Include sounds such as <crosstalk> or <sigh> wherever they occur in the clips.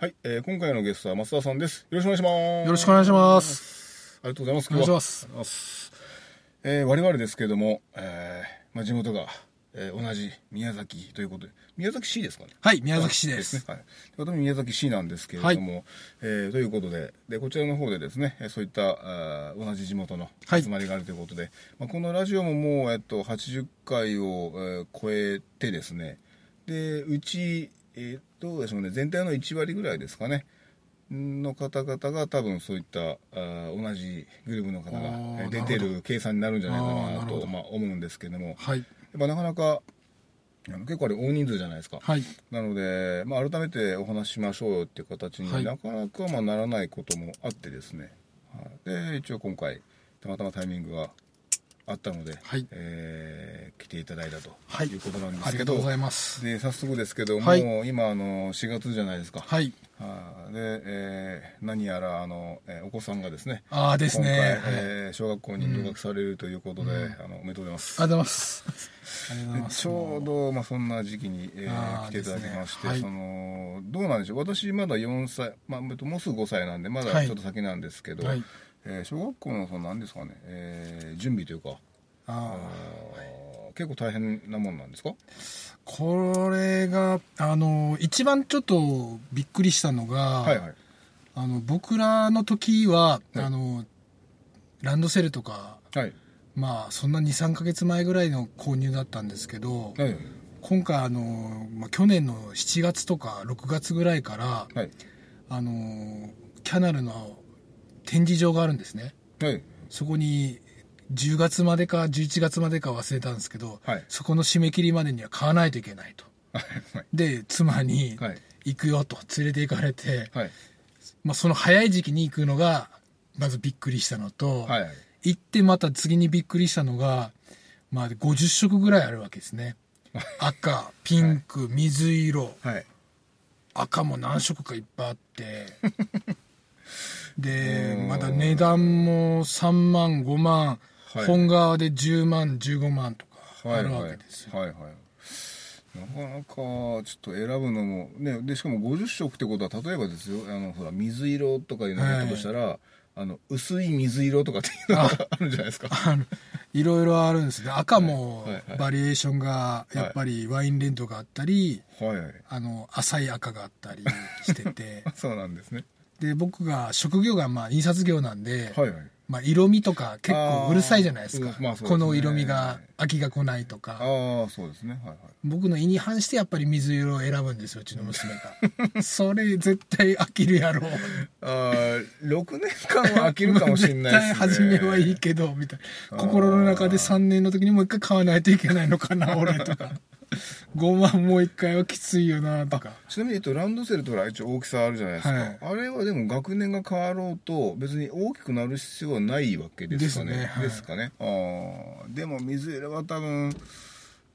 はい、えー今回のゲストは増田さんです。よろしくお願いします。よろしくお願いします。ありがとうございます。お願いしますますえー我々ですけども、えーまあ、地元が、えー同じ宮崎ということで、宮崎市ですかね？はい、宮崎市です。ね。はい。私も宮崎市なんですけれども、えーということで、で、こちらの方でですね、えーそういった、あー同じ地元のはい集まりがあるということで、まあ、このラジオももう、えっと、80回を、えー超えてですね、で、うち、えーどうでしょうね、全体の1割ぐらいですかね、の方々が多分そういったあー同じグループの方が出てる計算になるんじゃないかなとまあ、思うんですけども、はい。やっぱなかなか結構あれ大人数じゃないですか。はい。なので、まあ、改めてお話ししましょうよっていう形にはい。なかなかまあならないこともあってですね、はい、で一応今回たまたまタイミングがあったので、はい。えー来ていただいたとはい。いうことなんであすけど、りがとうございます。で早速ですけども、はい。今あの4月じゃないですか、はい。はいで、えー何やらあの、えーお子さんがですねああですね。今回、はい。えー小学校に入学されるということで、あのおめでとうございます。ありがとうございます。ちょうど、まあ、そんな時期に、えー来ていただきまして、ね。はい。そのどうなんでしょう。私まだ4歳、まあ、もうすぐ5歳なんでまだはい。ちょっと先なんですけど、はいえー小学校のその何ですかね、えー準備というかああ結構大変なもんなんですか？これが、あの、一番ちょっとびっくりしたのが、はいはい。あの、僕らの時は、はい。あの、ランドセルとか、はい。まあ、そんな2、3ヶ月前ぐらいの購入だったんですけど、はい。今回あの、まあ、去年の7月とか6月ぐらいから、はい。あのキャナルの展示場があるんですね。はい。そこに10月までか11月までか忘れたんですけど、はい。そこの締め切りまでには買わないといけないと。はい。で妻にはい。行くよと連れて行かれて、はい。まあ、その早い時期に行くのがまずびっくりしたのと、行ってまた次にびっくりしたのが、まあ、50色ぐらいあるわけですね。赤ピンク水色、はい。赤も何色かいっぱいあって <laughs> でうん。まだ値段も3万5万、はい。本革で10万15万とかあるわはい。はいけですよ、はいはい。なかなかちょっと選ぶのもねでしかも50色ってことは例えばですよあのほら水色とかいうのとしたら、あの薄い水色とかっていうのがあるんじゃないですか。あのいろいろあるんですね。赤もはいはい。バリエーションがやっぱりワインレッドがあったり、はいはい。あの浅い赤があったりしてて。<laughs> そうなんですねで僕が職業がまあ印刷業なんで、はいはい。まあ、色味とか結構うるさいじゃないですか。まあすね。この色味が飽きが来ないとか。ああそうですね。はいはい。僕の意に反してやっぱり水色を選ぶんですようちの娘が。<laughs> それ絶対飽きるやろ。ああ6年間は飽きるかもしれないですね。<laughs> 絶対初めはいいけどみたいな。心の中で3年の時にもう一回買わないといけないのかな俺とか5万もう一回はきついよなとか。ちなみに、えっと、ランドセルとほら一応大きさあるじゃないですか、はい。あれはでも学年が変わろうと別に大きくなる必要はないわけですかね。ですねはい。ですかね。ああでも水色は多分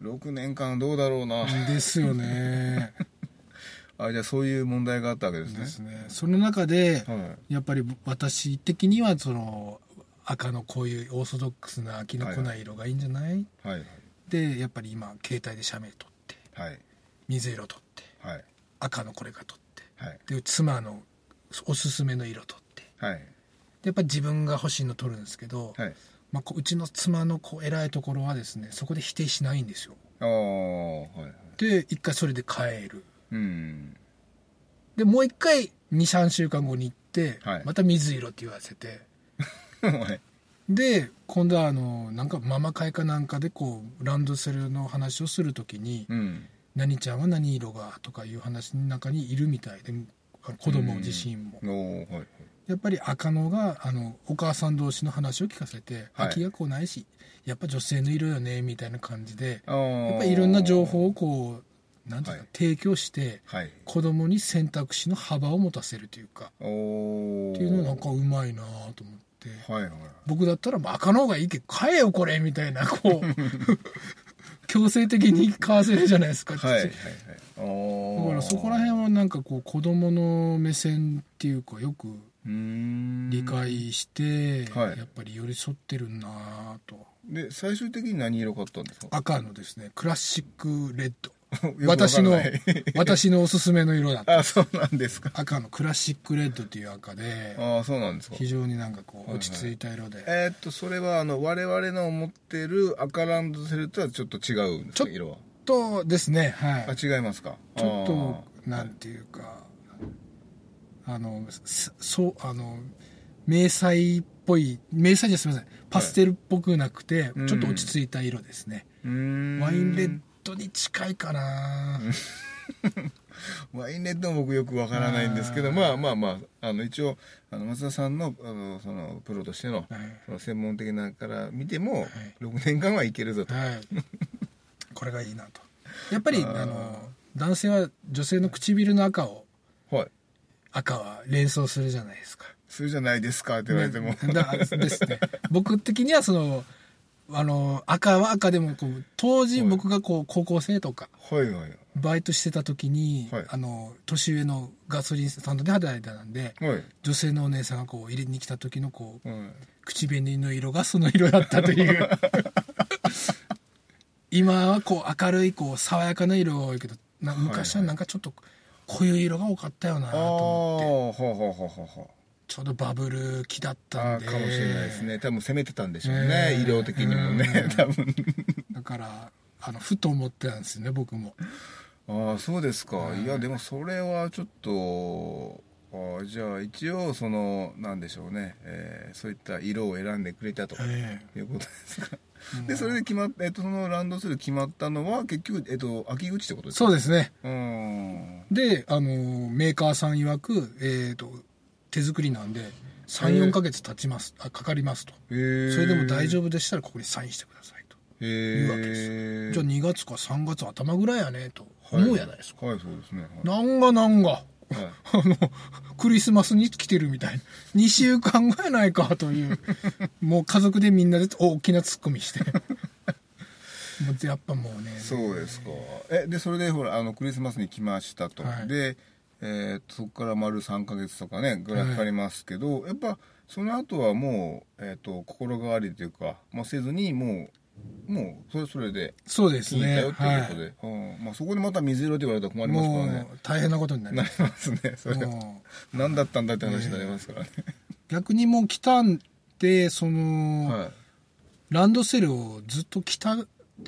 6年間どうだろうな、ですよね。<laughs> あじゃあそういう問題があったわけですね。ですね。その中ではやっぱり私的にはその赤のこういうオーソドックスな飽きの来ない色がいいんじゃない、いはいでやっぱり今携帯で写メ撮ってはい。水色撮ってはい。赤のこれが撮ってはい。で妻のおすすめの色撮って。はい。でやっぱり自分が欲しいの撮るんですけど、はい。まあ、こううちの妻のこう偉いところはですねそこで否定しないんですよ。ああはい。はいで一回それで帰る。うん。でもう一回23週間後に行って、はい。また水色って言わせて。<laughs> はいで今度はあのなんかママ会かなんかでこうランドセルの話をするときにうん「何ちゃんは何色が?」とかいう話の中にいるみたいで子供自身も。はい。やっぱり赤のがあのお母さん同士の話を聞かせてはい。飽きが来ないし、やっぱ女性の色よねみたいな感じでやっぱりいろんな情報をこうなんていうか、はい。提供してはい。子供に選択肢の幅を持たせるというか。っていうのなんかうまいなと思ってはいはい。僕だったらまあ赤の方がいいけど買えよこれみたいなこう。<laughs> 強制的に買わせるじゃないですか、はいはいはい。だからそこら辺はなんかこう子供の目線っていうかよく理解して、はい。やっぱり寄り添ってるなと。で最終的に何色買ったんですか？赤のですねクラシックレッド私の <laughs> 私のおすすめの色だった。あそうなんですか。赤のクラシックレッドっていう赤であそうなんですか。非常になんかこはいはい。う落ち着いた色で、えーっとそれはあの我々の持ってる赤ランドセルとはちょっと違うんですちょか色は？とですねはい。あ違いますか？ちょっとなんていうかあのすそうあの迷彩っぽい迷彩じゃすみません。パステルっぽくなくて、うん。ちょっと落ち着いた色ですね、うーん。ワインレッドに近いかな、<laughs> ワインレッドも僕よくわからないんですけどまあまあまああの一応あの松田さんのあのそのプロとしてのはい。その専門的なから見ても、はい。6年間はいけるぞと、はい、<laughs> これがいいなと。やっぱりあの男性は女性の唇の赤をはい。赤は連想するじゃないですか。それじゃないですかって言われても、ね。だですね。僕的にはそのあの赤は赤でもこう当時はい僕がこう高校生とかはいはい。バイトしてた時に、はい。あの年上のガソリンスタンドで働いてたんではい。女性のお姉さんがこう入れに来た時のこうはい。口紅の色がその色だったという。<laughs> 今はこう明るいこう爽やかな色が多いけどな昔はなんかちょっと濃い色が多かったよなああと思って。ほうほうほうほうほうちょうどバブル期だったんで。あーかもしれないですね。多分攻めてたんでしょうね、ええ医療的にもね。うん。多分。だからあのふと思ってたんですよね僕も。ああそうですか、うんいやでもそれはちょっとあーじゃあ一応そのなんでしょうね、えーそういった色を選んでくれたとえいうことですか、えでそれで決まっ、えっとそのランドセル決まったのは結局、えっと、秋口ってことですか？そうですね。うーん。であのメーカーさん曰く、えー、と手作りなんでへ34えか月経ちますあかかりますと。へえそれでも大丈夫でしたらここにサインしてくださいと。へいうわけえじゃあ2月か3月頭ぐらいやねと思うやないですか、はい、そうですね、はい。なんがなんが。はい。<laughs> あのクリスマスに来てるみたいな。2週間後やないかという。<laughs> もう家族でみんなで大きなツッコミして。<laughs> もうやっぱもうね。そうですか。えでそれでほらあのクリスマスに来ましたと、はい。で、えーとそこから丸3ヶ月とかねぐらいかかりますけど、やっぱその後はもう、えー、と心変わりというか、まあ、せずにもうもうそれそれでそうですね。よということはで、うん。まあ、そこでまた水色って言われたら困い、りますからもねう大変なことになりなりますね。それもう。何だったんだって話になりますからね、逆にもう来たんでその、はい。ランドセルをずっと着た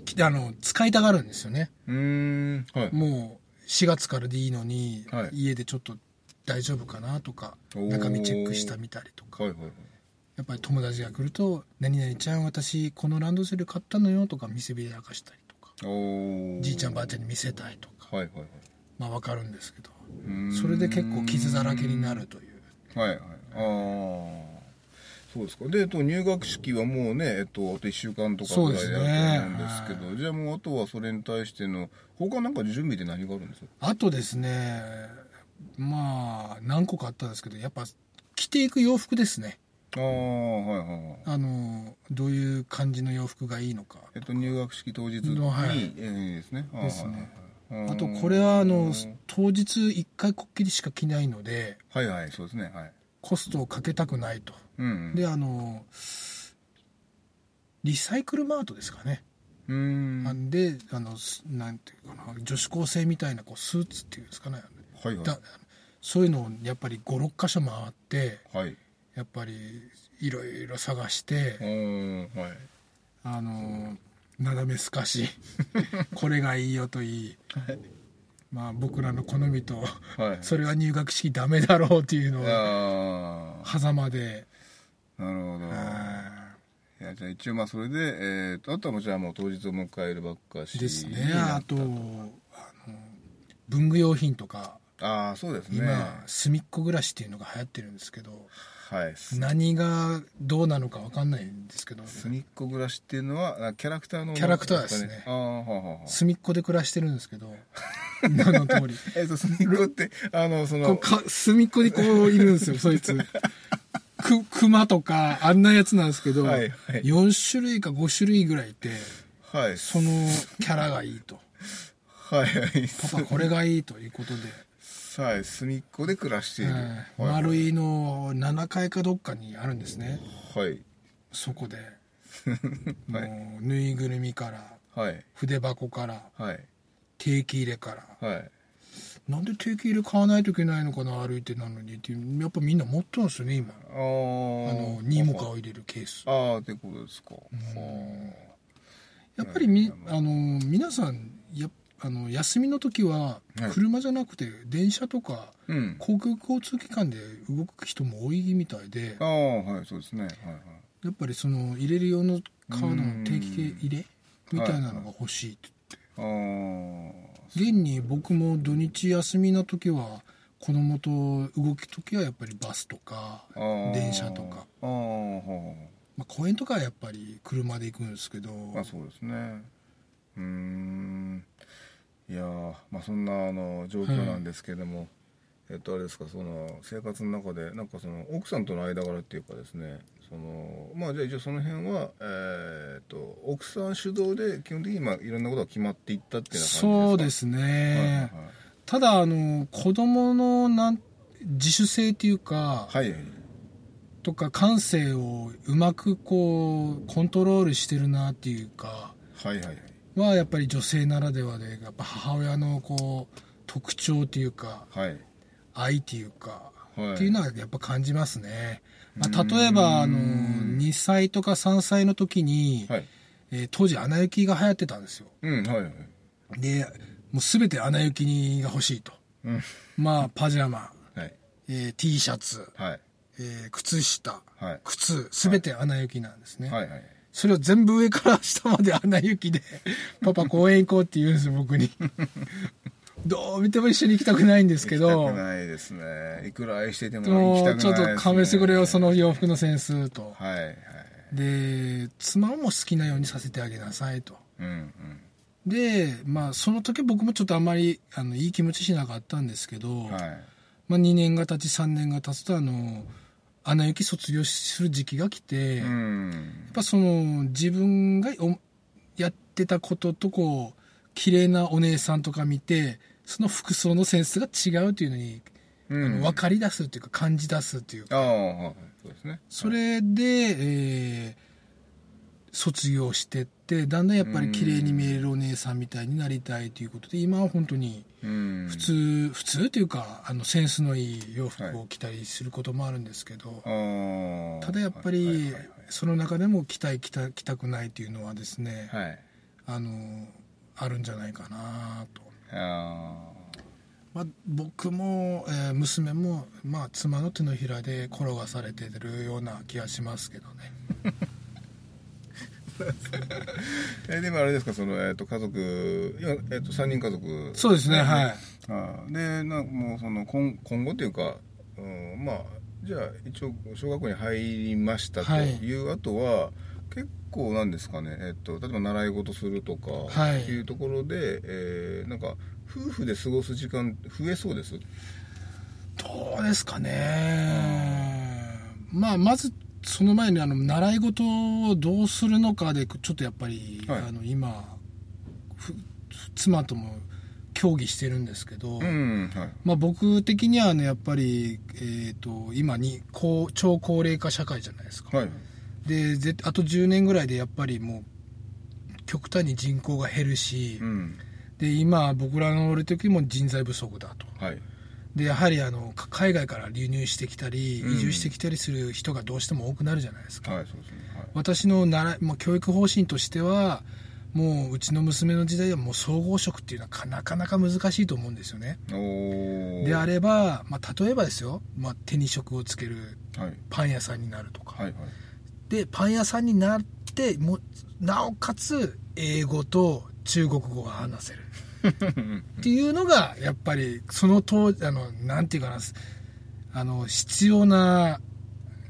きあの使いたがるんですよね。うーん。はい。もう4月からでいいのに、はい。家でちょっと大丈夫かなとかおー。中身チェックしたみたりとか。はいはいはい。やっぱり友達が来ると「何々ちゃん私このランドセル買ったのよ」とか見せびらかしたりとか。おー。じいちゃんばあちゃんに見せたいとか。はいはいはい。まあわかるんですけど。うーん。それで結構傷だらけになるという。はいはい。ああそうですか。で、えっと、入学式はもうね、えっと、あと1週間とかぐらいであると思うんですけどね。じゃあもうあとはそれに対しての他なんか準備で何があるんですか？あとですねまあ何個かあったんですけどやっぱ着ていく洋服ですね。ああはいはいはい。あのどういう感じの洋服がいいのか。えっと入学式当日に、はい。えーですね。ですね。あとこれはあの当日1回こっきりしか着ないのではいはいそうですね。はい。コストをかけたくないとうんであのリサイクルマートですかね、うーんであのすなんていうかな女子高生みたいなこうスーツっていうんですかね。はいだそういうのをやっぱり56箇所回ってはい。やっぱりいろいろ探してはい。あのなだめすかし <laughs> これがいいよといい、まあ僕らの好みとはい。それは入学式ダメだろうっていうのをああ狭間で、なるほど。はい。やじゃあ一応まあそれで、えー、とあとはもうじゃあもう当日を迎えるばっかしいですね。あとあの文具用品とかああそうですね。今隅っこ暮らしっていうのが流行ってるんですけどはい。何がどうなのか分かんないんですけど。隅っこ暮らしっていうのはあキャラクターのキャラクターですね。ああはあは隅っこで暮らしてるんですけど <laughs> 名の通り。<laughs> えっと隅っこってあのそのか隅っこにこういるんですよ、そいつ。く、熊とか、あんなやつなんですけど、はいはい。4種類か5種類ぐらいいて、はい。そのキャラがいいと。はいはい。パパこれがいいということで、はい隅っこで暮らしている、はい。はい。丸いの7階かどっかにあるんですね。はい。そこで、<laughs> はい。もうぬいぐるみから、はい。筆箱から、はい。定期入れから、はいなんで定期入れ買わないといけないのかな、歩いてなのにっていう、やっぱみんな持ってるんですよね、今。あの、ニーモカを入れるケース。ああってことですか、はやっぱりみ、あの、皆さん、やあの休みの時ははい車じゃなくて電車とか公共交通機関で動く人も多いみたいでああはいそうですねはいはいやっぱりその入れる用のカードうんの定期入れみたいなのが欲しいってああ現に僕も土日休みの時は子供と動く時はやっぱりバスとか電車とか、まあ、公園とかはやっぱり車で行くんですけどああそうですね。うーん。いやーまあそんなあの状況なんですけども、えっとあれですかその生活の中でなんかその奥さんとの間柄っていうかですねそのまあじゃあ一応その辺はえーっと奥さん主導で基本的にまあいろんなことが決まっていったっていう感じですか？そうですはいね、ただあの子供のなん自主性っていうか、はいはいはい。とか感性をうまくこうコントロールしてるなっていうかはいはいはい。はやっぱり女性ならではでやっぱ母親のこう特徴っていうかはい。愛っていうか、はい。っていうのはやっぱ感じますね、まあ、例えばあの2歳とか3歳の時に、はい。えー当時「アナ雪」が流行ってたんですよ。うんはいはい。でもう全て「アナ雪」が欲しいと。うん。まあパジャマ、はい。えー T シャツ、はい。えー靴下。はい。靴。全て「アナ雪」なんですね、はいはい。それを全部上から下までアナ雪で、<laughs> パパ公園行こうって言うんですよ、僕に。<laughs> どう見ても一緒に行きたくないんですけ行きどたく、ないですね。いくら愛してても行もきたくないね、うちょっと勘弁してくれよ、その洋服のセンスと。はいはい。で、妻も好きなようにさせてあげなさいと。うんで、まあ、その時僕もちょっとあんまり、あの、いい気持ちしなかったんですけど、うんはい。まあ、2年が経ち3年が経つと、あの、アナ雪卒業する時期が来て、うやっんぱその、自分がおやってたこととこう、綺麗なお姉さんとか見て、その服装のセンスが違うというのに、うん。あの分かり出すっていうか感じ出すっていうか。そうですね。それで、えー卒業してってだんだんやっぱり綺麗に見えるお姉さんみたいになりたいということで今は本当にうん。普通、普通というかあのセンスのいい洋服を着たりすることもあるんですけど、ああ。ただやっぱりその中でも着たい着た着たくないというのはですね、はいはい。あのあるんじゃないかなと。あまあ、僕も、えー娘も、まあ、妻の手のひらで転がされてるような気がしますけどね。ー <laughs> えでもあれですか？その、えっと家族今、えっと3人家族。そうですねはい。ああでなんかもうその今今後っていうか、うん、まあじゃあ一応小学校に入りましたとはいいう後は、結構なんですかね、えっと、例えば習い事するとかはい。っていうところで、えーなんか夫婦で過ごす時間増えそうです？どうですかね。まあまずその前にあの習い事をどうするのかでちょっとやっぱり、はい。あの今ふ妻とも協議してるんですけど、うんはい。まあ、僕的にはねやっぱり、えー、と今に高超高齢化社会じゃないですか、はいでぜあと10年ぐらいでやっぱりもう極端に人口が減るし、うん。で今僕らのおる時も人材不足だと。はい。でやはりあのか海外から流入してきたりうん移住してきたりする人がどうしても多くなるじゃないですか、はいすね。私のなら、まあ、教育方針としてはもううちの娘の時代はもう総合職っていうのはかなかなか難しいと思うんですよね。であれば、まあ、例えばですよ、まあ、手に職をつけるはい。パン屋さんになるとか、はいはいでパン屋さんになってもなおかつ英語と中国語が話せる。<laughs> っていうのがやっぱりその当あのなんていうかなあの必要な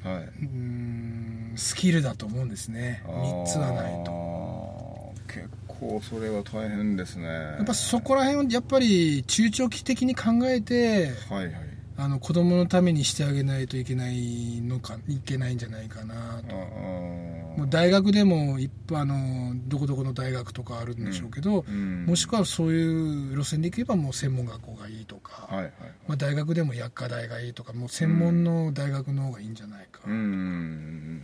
はい。うーんスキルだと思うんですね。3つはないと。と結構構それは大変ですね。やっぱそこら辺をやっぱり中長期的に考えてはいはいあの子供のためにしてあげないといけないのかいけないんじゃないかなと。あもう大学でも一のどこどこの大学とかあるんでしょうけど、うんもしくはそういう路線でいけばもう専門学校がいいとか、はいはいまあ、大学でも薬科大がいいとかもう専門の大学の方がいいんじゃないか、うん。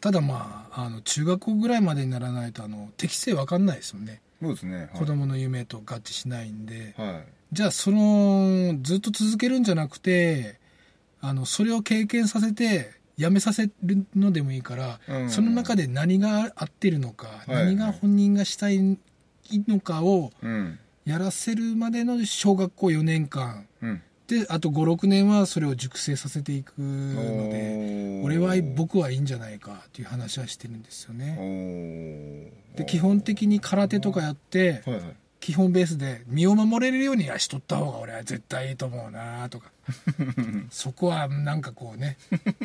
ただまああの中学校ぐらいまでにならないとあの適性わかんないですよね、そうですね、はい、子供の夢と合致しないんで、はいじゃあそのずっと続けるんじゃなくてあのそれを経験させてやめさせるのでもいいから、うん。その中で何が合ってるのか、はい。何が本人がしたいのかをうん。やらせるまでの小学校4年間。うん。であと56年はそれを熟成させていくので俺は僕はいいんじゃないかっていう話はしてるんですよおねー。で基本的に空手とかやってはいはい基本ベースで身を守れるようにはしとった方が俺は絶対いいと思うなとか。<laughs> そこはなんかこうね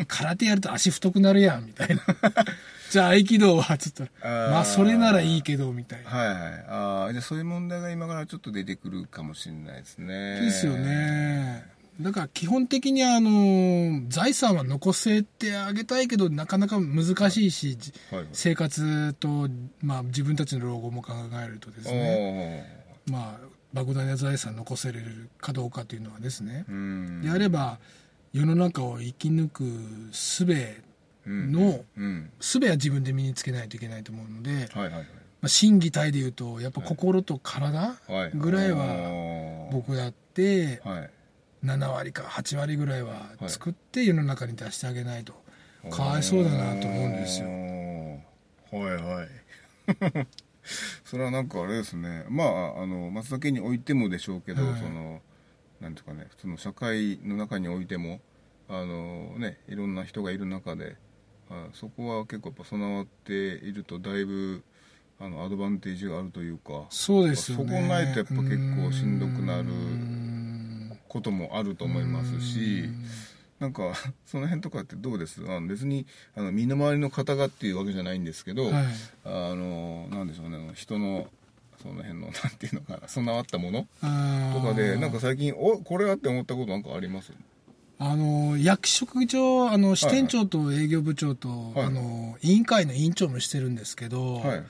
空手やると足太くなるやんみたいな。<laughs> じゃあ合気道はちょっとまあそれならいいけどみたいな。はいはい。ああじゃあそういう問題が今からちょっと出てくるかもしれないですね。ですよねだから基本的にあの財産は残せてあげたいけどなかなか難しいしじはいはい。生活と、まあ、自分たちの老後も考えるとですね。まあ莫大な財産残せれるかどうかというのはですね。であれば世の中を生き抜く術うんのうん。術は自分で身につけないといけないと思うので、はいはいはい。まあ、心技体でいうとやっぱ心と体はい。ぐらいあはー。僕やってはい7割か8割ぐらいは作って世の中に出してあげないとかわいそうだなと思うんですよ。よはいはい。<laughs> それはなんかあれですね。まああの松茸においてもでしょうけど、はい。そのなんていうかね普通の社会の中においてもあのねいろんな人がいる中であそこは結構やっぱ備わっているとだいぶあのアドバンテージがあるというかそうですよね。そこないとやっぱ結構しんどくなることもあると思いますしなんか <laughs> その辺とかってどうです？あの別にあの身の回りの方がっていうわけじゃないんですけど、はい。あのなんでしょうね人のその辺の <laughs> なんていうのかな備わったものとかでなんか最近おこれはって思ったことなんかあります？あの役職上あの支店長と営業部長と、はい。あの委員会の委員長もしてるんですけど、はい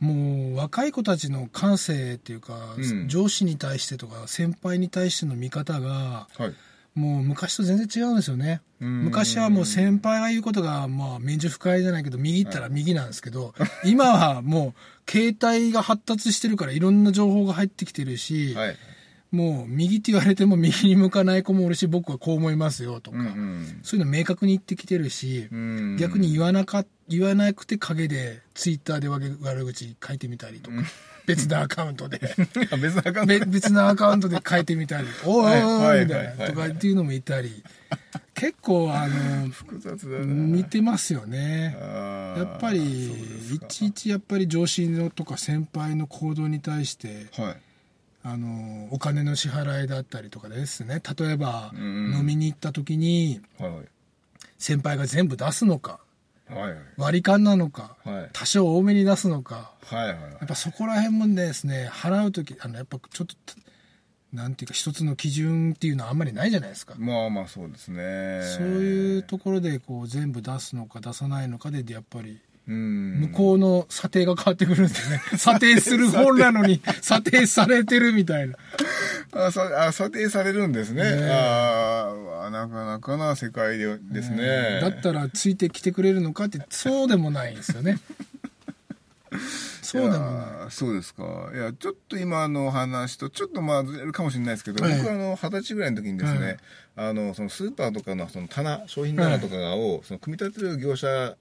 もう若い子たちの感性っていうか、うん。上司に対してとか先輩に対しての見方がはい。もう昔と全然違うんですよね。うん。昔はもう先輩が言うことがまあ免除不快じゃないけど右行ったら右なんですけど、今はもう携帯が発達してるからいろんな情報が入ってきてるし、はいもう右って言われても右に向かない子もおるし僕はこう思いますよとか、うんうん。そういうの明確に言ってきてるし、うん。逆に言わなか言わなくて陰でツイッターで悪悪口書いてみたりとか、<laughs> 別のアカウントで。別な感べ別のアカウントで書いてみたり「<laughs> おいおいおいおはいい」みたいないとかっていうのもいたり。結構あの複雑だな。似てますよね。やっぱりいちいちやっぱり上司のとか先輩の行動に対してはいあのお金の支払いだったりとかですね。例えばうん。飲みに行った時にはい先輩が全部出すのかはいはい。割り勘なのかはい。多少多めに出すのか。はいはいやっぱそこら辺もですね払う時あのやっぱちょっとなんていうか一つの基準っていうのはあんまりないじゃないですか、まあまあそうですね。そういうところでこう全部出すのか出さないのかでやっぱりうん向こうの査定が変わってくるんですね。<laughs> 査定する本なのに <laughs> 査定されてるみたいな。あさあ査定されるんですね。ねえ。ああなかなかな世界でですね。だったらついてきてくれるのかってそうでもないんですよね。そうでもそうですか。いやちょっと今の話とちょっとまあずれるかもしれないですけど、はい。僕はあの二十歳ぐらいの時にですね、はい。あのそのスーパーとかのその棚商品棚とかをその組み立てる業者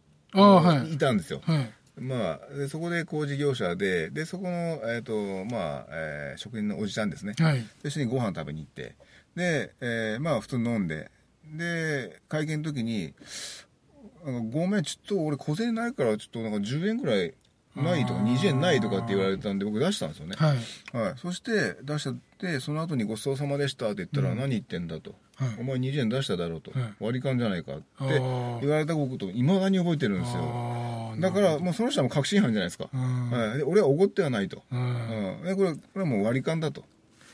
い。いたんですよ、はい。まあ、でそこで工事業者ででそこの、えーとまあえー職人のおじちゃんですね、はい。一緒にご飯食べに行って。で、えーまあ普通に飲んで。で会計の時に「なんかごめんちょっと俺小銭ないからちょっとなんか10円ぐらいないとかあー。20円ないとかって言われたんで僕出したんですよね、はい。はい、そして出したってその後にごちそうさまでしたって言ったら、うん。何言ってんだと、はいお前20円出しただろうと、はい。割り勘じゃないかって言われたこといまだに覚えてるんですよ。だからもうその人は確信犯じゃないですか、うん。はい、で俺はおごってはないと、ううん。これこれはもう割り勘だと。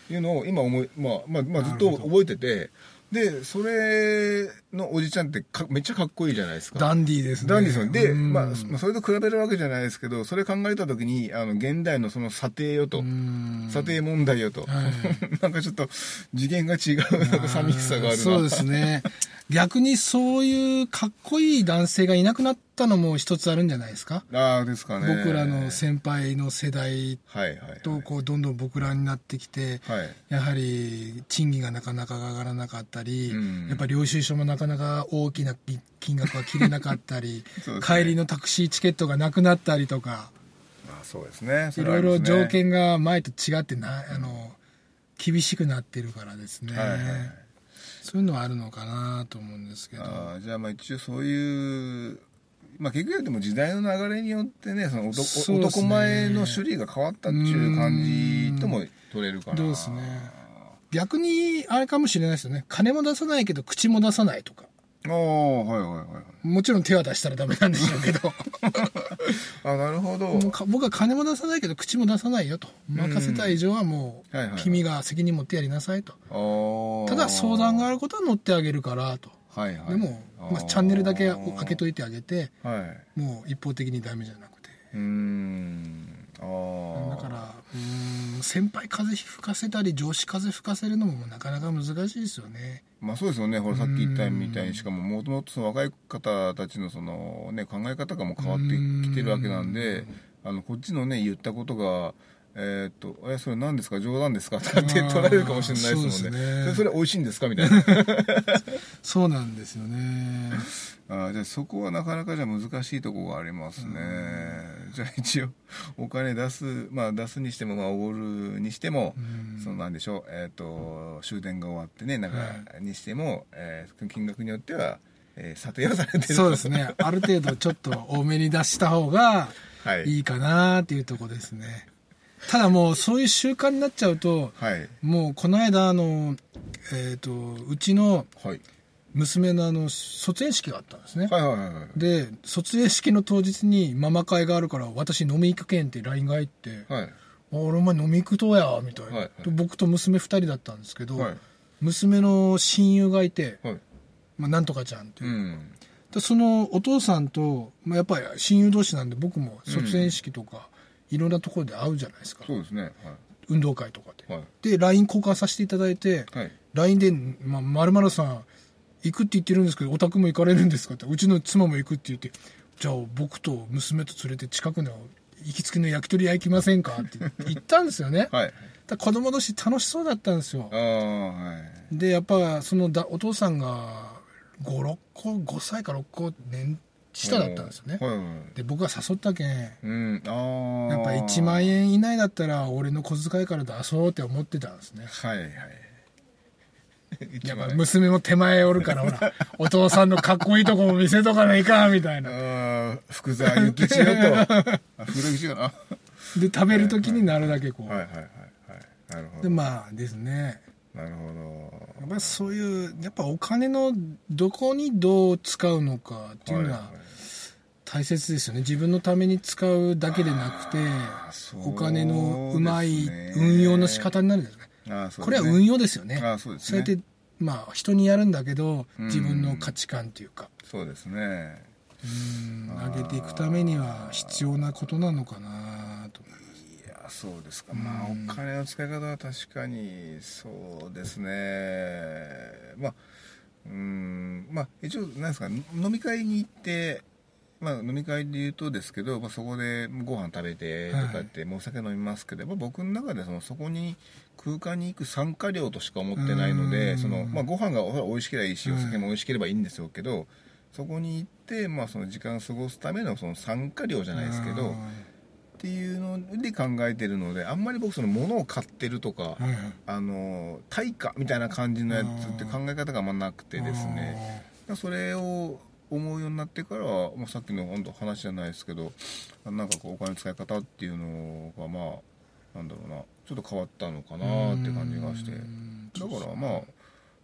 いうのを今思い、まあまあまあ、ずっと覚えててでそれのおじちゃんってかめっちゃかっこいいじゃないですか。ダンディーですね。ダンディさんで、うん。まあ、まあそれと比べるわけじゃないですけどそれ考えた時にあの現代のその査定よと、うん。査定問題よと、はい。<laughs> なんかちょっと次元が違うなんか寂しさがあるな。そうですね。逆にそういうかっこいい男性がいなくなったのも一つあるんじゃないですか？ああですかね。僕らの先輩の世代とこうどんどん僕らになってきて、はい。やはり賃金がなかなか上がらなかったり、うん。やっぱ領収書もなかなか大きな金額が切れなかったり、<laughs> ね。帰りのタクシーチケットがなくなったりとか。あそうですね。そいろいろ条件が前と違ってなあの厳しくなってるからですね、はいはいはい。そういうのはあるのかなと思うんですけど。あーじゃあまあ一応そういうまあ結局でも時代の流れによってねその男ね。男前の種類が変わったっていう感じとも取れるかなどうですね。逆にあれかもしれないですよね。金も出さないけど口も出さないとか。ああはいはいはいもちろん手は出したらダメなんでしょうけど。<laughs> あなるほど。僕は金も出さないけど口も出さないよと。任せた以上はもうはいはいはい君が責任持ってやりなさいと。ただ相談があることは乗ってあげるからと。はいはい。でも、まあ、チャンネルだけ開けといてあげてはい。もう一方的にダメじゃなくて。うーん。ああだからうーん先輩風吹かせたり上司風吹かせるのもなかなか難しいですよね。まあそうですよね。ほらさっき言ったみたいにしかももともとその若い方たちのその、ね、考え方がもう変わってきてるわけなんであのこっちのね言ったことがえーっと「えそれ何ですか？冗談ですか?」とかって <laughs> 取られるかもしれないですもんね。そね。それ美味しいんですか？みたいな。<laughs> そうなんですよね。あーじゃあそこはなかなかじゃあ難しいところがありますね。じゃあ一応お金出すまあ出すにしてもまあおごるにしてもそのなんでしょう？えーっと終電が終わってねなんかにしても、えー金額によっては、えー査定をされてる。とそうですね。ある程度ちょっと多めに出した方が <laughs> はい。いいかなっていうとこですねただもうそういう習慣になっちゃうとはい。もうこの間あのえっ、とうちのはい。娘のあの卒園式があったんですね、はいはいはいはい。で卒園式の当日にママ会があるから私飲み行くけんって LINE が入ってはい。あ俺お前飲み行くとやみたいな、はいはい。で僕と娘2人だったんですけど、はい。娘の親友がいて、はい。まあ、なんとかちゃんっていう。う、ん。でそのお父さんと、まあ、やっぱり親友同士なんで僕も卒園式とか、いろんなところで会うじゃないですか。そうですね。運動会とかで、はい。で LINE 交換させていただいて、はい。LINE で「まるまるさん行くって言ってるんですけどお宅も行かれるんですか?」って「うちの妻も行く」って言って「じゃあ僕と娘と連れて近くの行きつけの焼き鳥屋行きませんか?」って言ったんですよね、はい。だ子供同士楽しそうだったんですよ。ああはい。でやっぱそのだお父さんが56個5歳か6個年下だったんですよね。はいはいで僕が誘ったけんうん。やっぱ1万円以内だったら俺の小遣いから出そうって思ってたんですね。はいはい。一 <laughs> やっぱ番娘も手前おるからほら <laughs> お父さんのかっこいいとこも見せとかないかんみたいな。福沢諭吉よと。<laughs> あ福沢諭吉よなはで食べる時になるだけこう、いはいはいはい。なるほど。でまあですね。なるほやっぱりそういうやっぱお金のどこにどう使うのかっていうのは大切ですよね。自分のために使うだけでなくてそうお金のうまい運用の仕方になるんですねどああそうこれは運用ですよね。ああそうですね。やってまあ人にやるんだけどうん。自分の価値観っていうか。そうですね。うん上げていくためには必要なことなのかなと思います。いやそうですか。まあお金の使い方は確かにそうですね。まあうんまあ一応なんですか飲み会に行ってまあ飲み会で言うとですけど、まあ、そこでご飯食べてとかって、もうお酒飲みますけど、まあ、僕の中でそのそこに空間に行く参加料としか思ってないのうん。でその、まあ、ご飯が美味しければいいしうん。お酒も美味しければいいんですよけどそこに行って、まあ、その時間を過ごすためのその参加料じゃないですけど、っていうので考えてるのであんまり僕その物を買ってるとか、あの対価みたいな感じのやつって考え方があんまなくてですね。それを思うようになってからは、まあ、さっきの本当話じゃないですけどなんかこうお金の使い方っていうのがまあなんだろうなちょっと変わったのかなって感じがして。うんだからまあ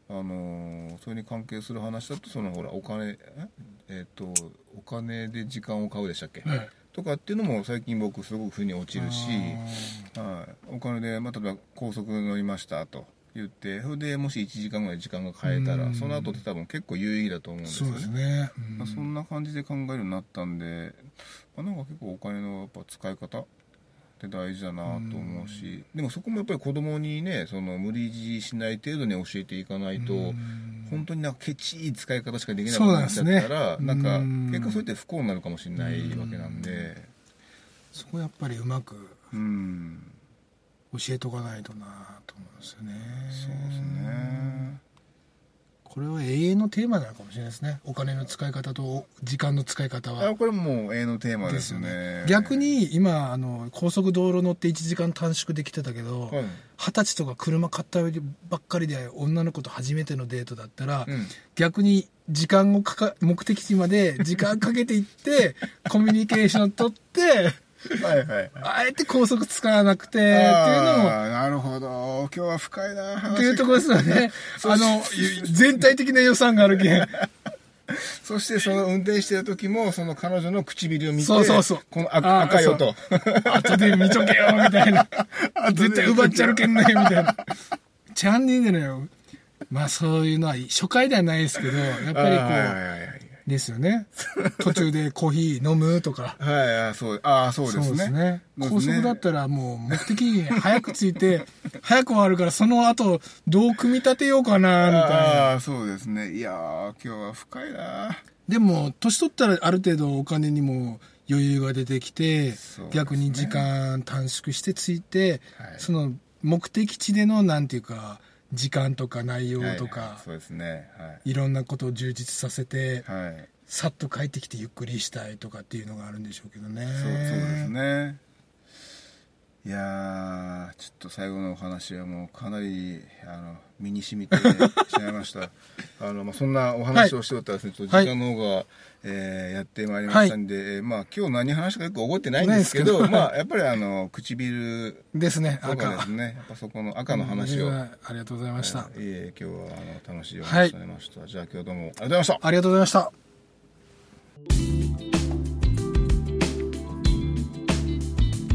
あのーそれに関係する話だとそのほらお金え？えっ、とお金で時間を買うでしたっけ、はい。とかっていうのも最近僕すごく腑に落ちるし、あはい、お金で、まあ、例えば高速乗りましたと言ってそれでもし1時間ぐらい時間が変えたうん。らその後って多分結構有意義だと思うんーですよね。そうですね、うんまあそんな感じで考えるようになったんで、まあ、なんか結構お金のやっぱ使い方って大事だなと思うし、でもそこもやっぱり子供にねその無理強いしない程度に教えていかないと、うん。本当になんかケチい使い方しかできなくなっちゃったらね。なんかうん。結果そうやって不幸になるかもしれないわけなんで。そこやっぱりうまくうん教えとかないとなと思うんですよね。そうですね。これは永遠のテーマなのかもしれないですね。お金の使い方と時間の使い方は。あこれもう永遠のテーマですよね。逆に今あの高速道路乗って1時間短縮できてたけどはい。二十歳とか車買ったばっかりで女の子と初めてのデートだったら、うん。逆に時間をかか目的地まで時間かけていってコミュニケーション取ってはいはいあえて高速使わなくてっていうのも。なるほど。今日は深いな話。っていうところですよね。<laughs> あの全体的な予算があるけん。<laughs> そしてその運転してる時もその彼女の唇を見てそうそうそう。このあ赤赤よと後で見とけよみたいな。<laughs> 絶対奪っちゃうけんねみたいな。ちゃんねえのよ。まあそういうのは初回ではないですけどやっぱりこうですよね。途中でコーヒー飲むとか。はいあそう。ああそうですね。そうですね。高速だったらもう目的に早く着いて <laughs> 早く終わるからその後どう組み立てようかなみたいな。ああそうですね。いやー今日は深いな。でも年取ったらある程度お金にも余裕が出てきて、ね。逆に時間短縮して着いて、はい。その目的地でのなんていうか時間とか内容とか、はいはいそうですねはい。いろんなことを充実させて、はい。さっと帰ってきてゆっくりしたいとかっていうのがあるんでしょうけどね。そうそうですねいやーちょっと最後のお話はもうかなりあの身に染みてしまいました。<laughs> あの、まあ、そんなお話をしておったらですね、ちょっと時間の方が、えーやってまいりましたんで、えーまあ今日何話したかよく覚えてないんですけどまあやっぱりあの唇ですね。とかで赤すねやっぱそこの赤の話を、ありがとうございました、えーいえ今日はあの楽しいお話をされました、じゃあ今日どうもありがとうございました。ありがとうございました。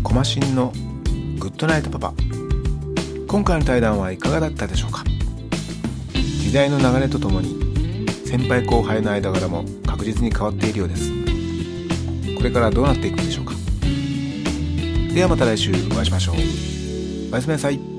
コマシンのグッドナイトパパ今回の対談はいかがだったでしょうか？時代の流れとともに先輩後輩の間柄も確実に変わっているようです。これからどうなっていくんでしょうか？ではまた来週お会いしましょう。おやすみなさい。